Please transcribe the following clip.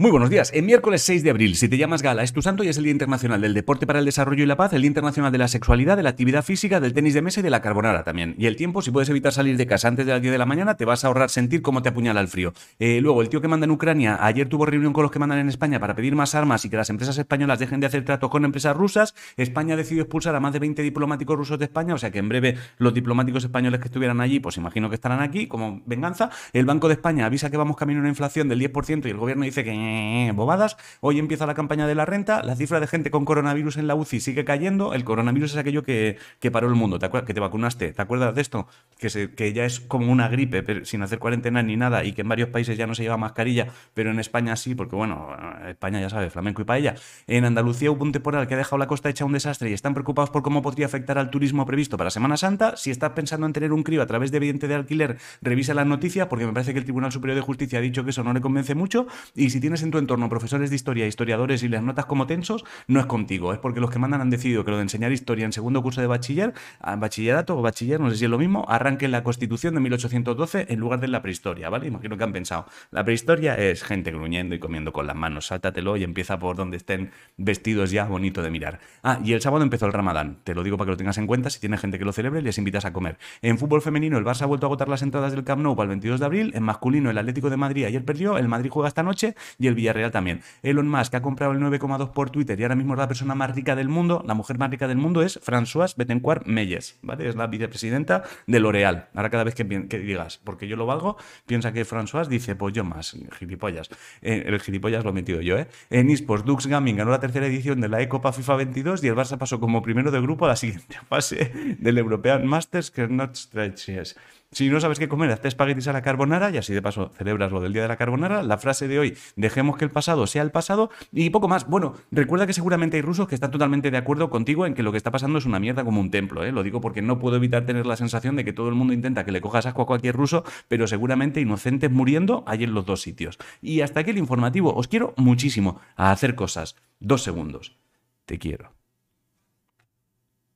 Muy buenos días. El miércoles 6 de abril, si te llamas Gala, es tu santo y es el Día Internacional del Deporte para el Desarrollo y la Paz, el Día Internacional de la Sexualidad, de la Actividad Física, del tenis de mesa y de la carbonara también. Y el tiempo, si puedes evitar salir de casa antes de las 10 de la mañana, te vas a ahorrar sentir cómo te apuñala el frío. Eh, luego, el tío que manda en Ucrania, ayer tuvo reunión con los que mandan en España para pedir más armas y que las empresas españolas dejen de hacer tratos con empresas rusas. España decidió expulsar a más de 20 diplomáticos rusos de España, o sea que en breve los diplomáticos españoles que estuvieran allí, pues imagino que estarán aquí como venganza. El Banco de España avisa que vamos camino a una inflación del 10% y el gobierno dice que bobadas. Hoy empieza la campaña de la renta, la cifra de gente con coronavirus en la UCI sigue cayendo. El coronavirus es aquello que, que paró el mundo. ¿Te acuerdas? Que te vacunaste. ¿Te acuerdas de esto? Que, que ya es como una gripe, pero sin hacer cuarentena ni nada, y que en varios países ya no se lleva mascarilla, pero en España sí, porque bueno, España ya sabe, flamenco y paella. En Andalucía hubo un temporal que ha dejado la costa hecha un desastre y están preocupados por cómo podría afectar al turismo previsto para Semana Santa. Si estás pensando en tener un crío a través de vidente de alquiler, revisa las noticias, porque me parece que el Tribunal Superior de Justicia ha dicho que eso no le convence mucho. Y si tienes en tu entorno profesores de historia, historiadores y les notas como tensos, no es contigo, es porque los que mandan han decidido que lo de enseñar historia en segundo curso de bachiller, bachillerato o bachiller, no sé si es lo mismo, arranque en la Constitución de 1812 en lugar de la prehistoria, ¿vale? Imagino que han pensado. La prehistoria es gente gruñendo y comiendo con las manos, sáltatelo y empieza por donde estén vestidos ya, bonito de mirar. Ah, y el sábado empezó el Ramadán, te lo digo para que lo tengas en cuenta, si tienes gente que lo celebre, les invitas a comer. En fútbol femenino, el Barça ha vuelto a agotar las entradas del Camp Nou para el 22 de abril, en masculino, el Atlético de Madrid ayer perdió, el Madrid juega esta noche y el Villarreal también. Elon Musk ha comprado el 9,2 por Twitter y ahora mismo es la persona más rica del mundo, la mujer más rica del mundo es Françoise Bettencourt Meyes, ¿vale? Es la vicepresidenta de L'Oréal. Ahora cada vez que, digas, porque yo lo valgo, piensa que Françoise dice, pues yo más, gilipollas. Eh, el gilipollas lo he metido yo, ¿eh? En eSports, Dux Gaming ganó la tercera edición de la Ecopa FIFA 22 y el Barça pasó como primero de grupo a la siguiente fase del European Masters que not stretches. Si no sabes qué comer, hazte espaguetis a la carbonara y así de paso celebras lo del día de la carbonara. La frase de hoy, dejemos que el pasado sea el pasado y poco más. Bueno, recuerda que seguramente hay rusos que están totalmente de acuerdo contigo en que lo que está pasando es una mierda como un templo. ¿eh? Lo digo porque no puedo evitar tener la sensación de que todo el mundo intenta que le cojas asco a cualquier ruso, pero seguramente inocentes muriendo hay en los dos sitios. Y hasta aquí el informativo. Os quiero muchísimo a hacer cosas. Dos segundos. Te quiero.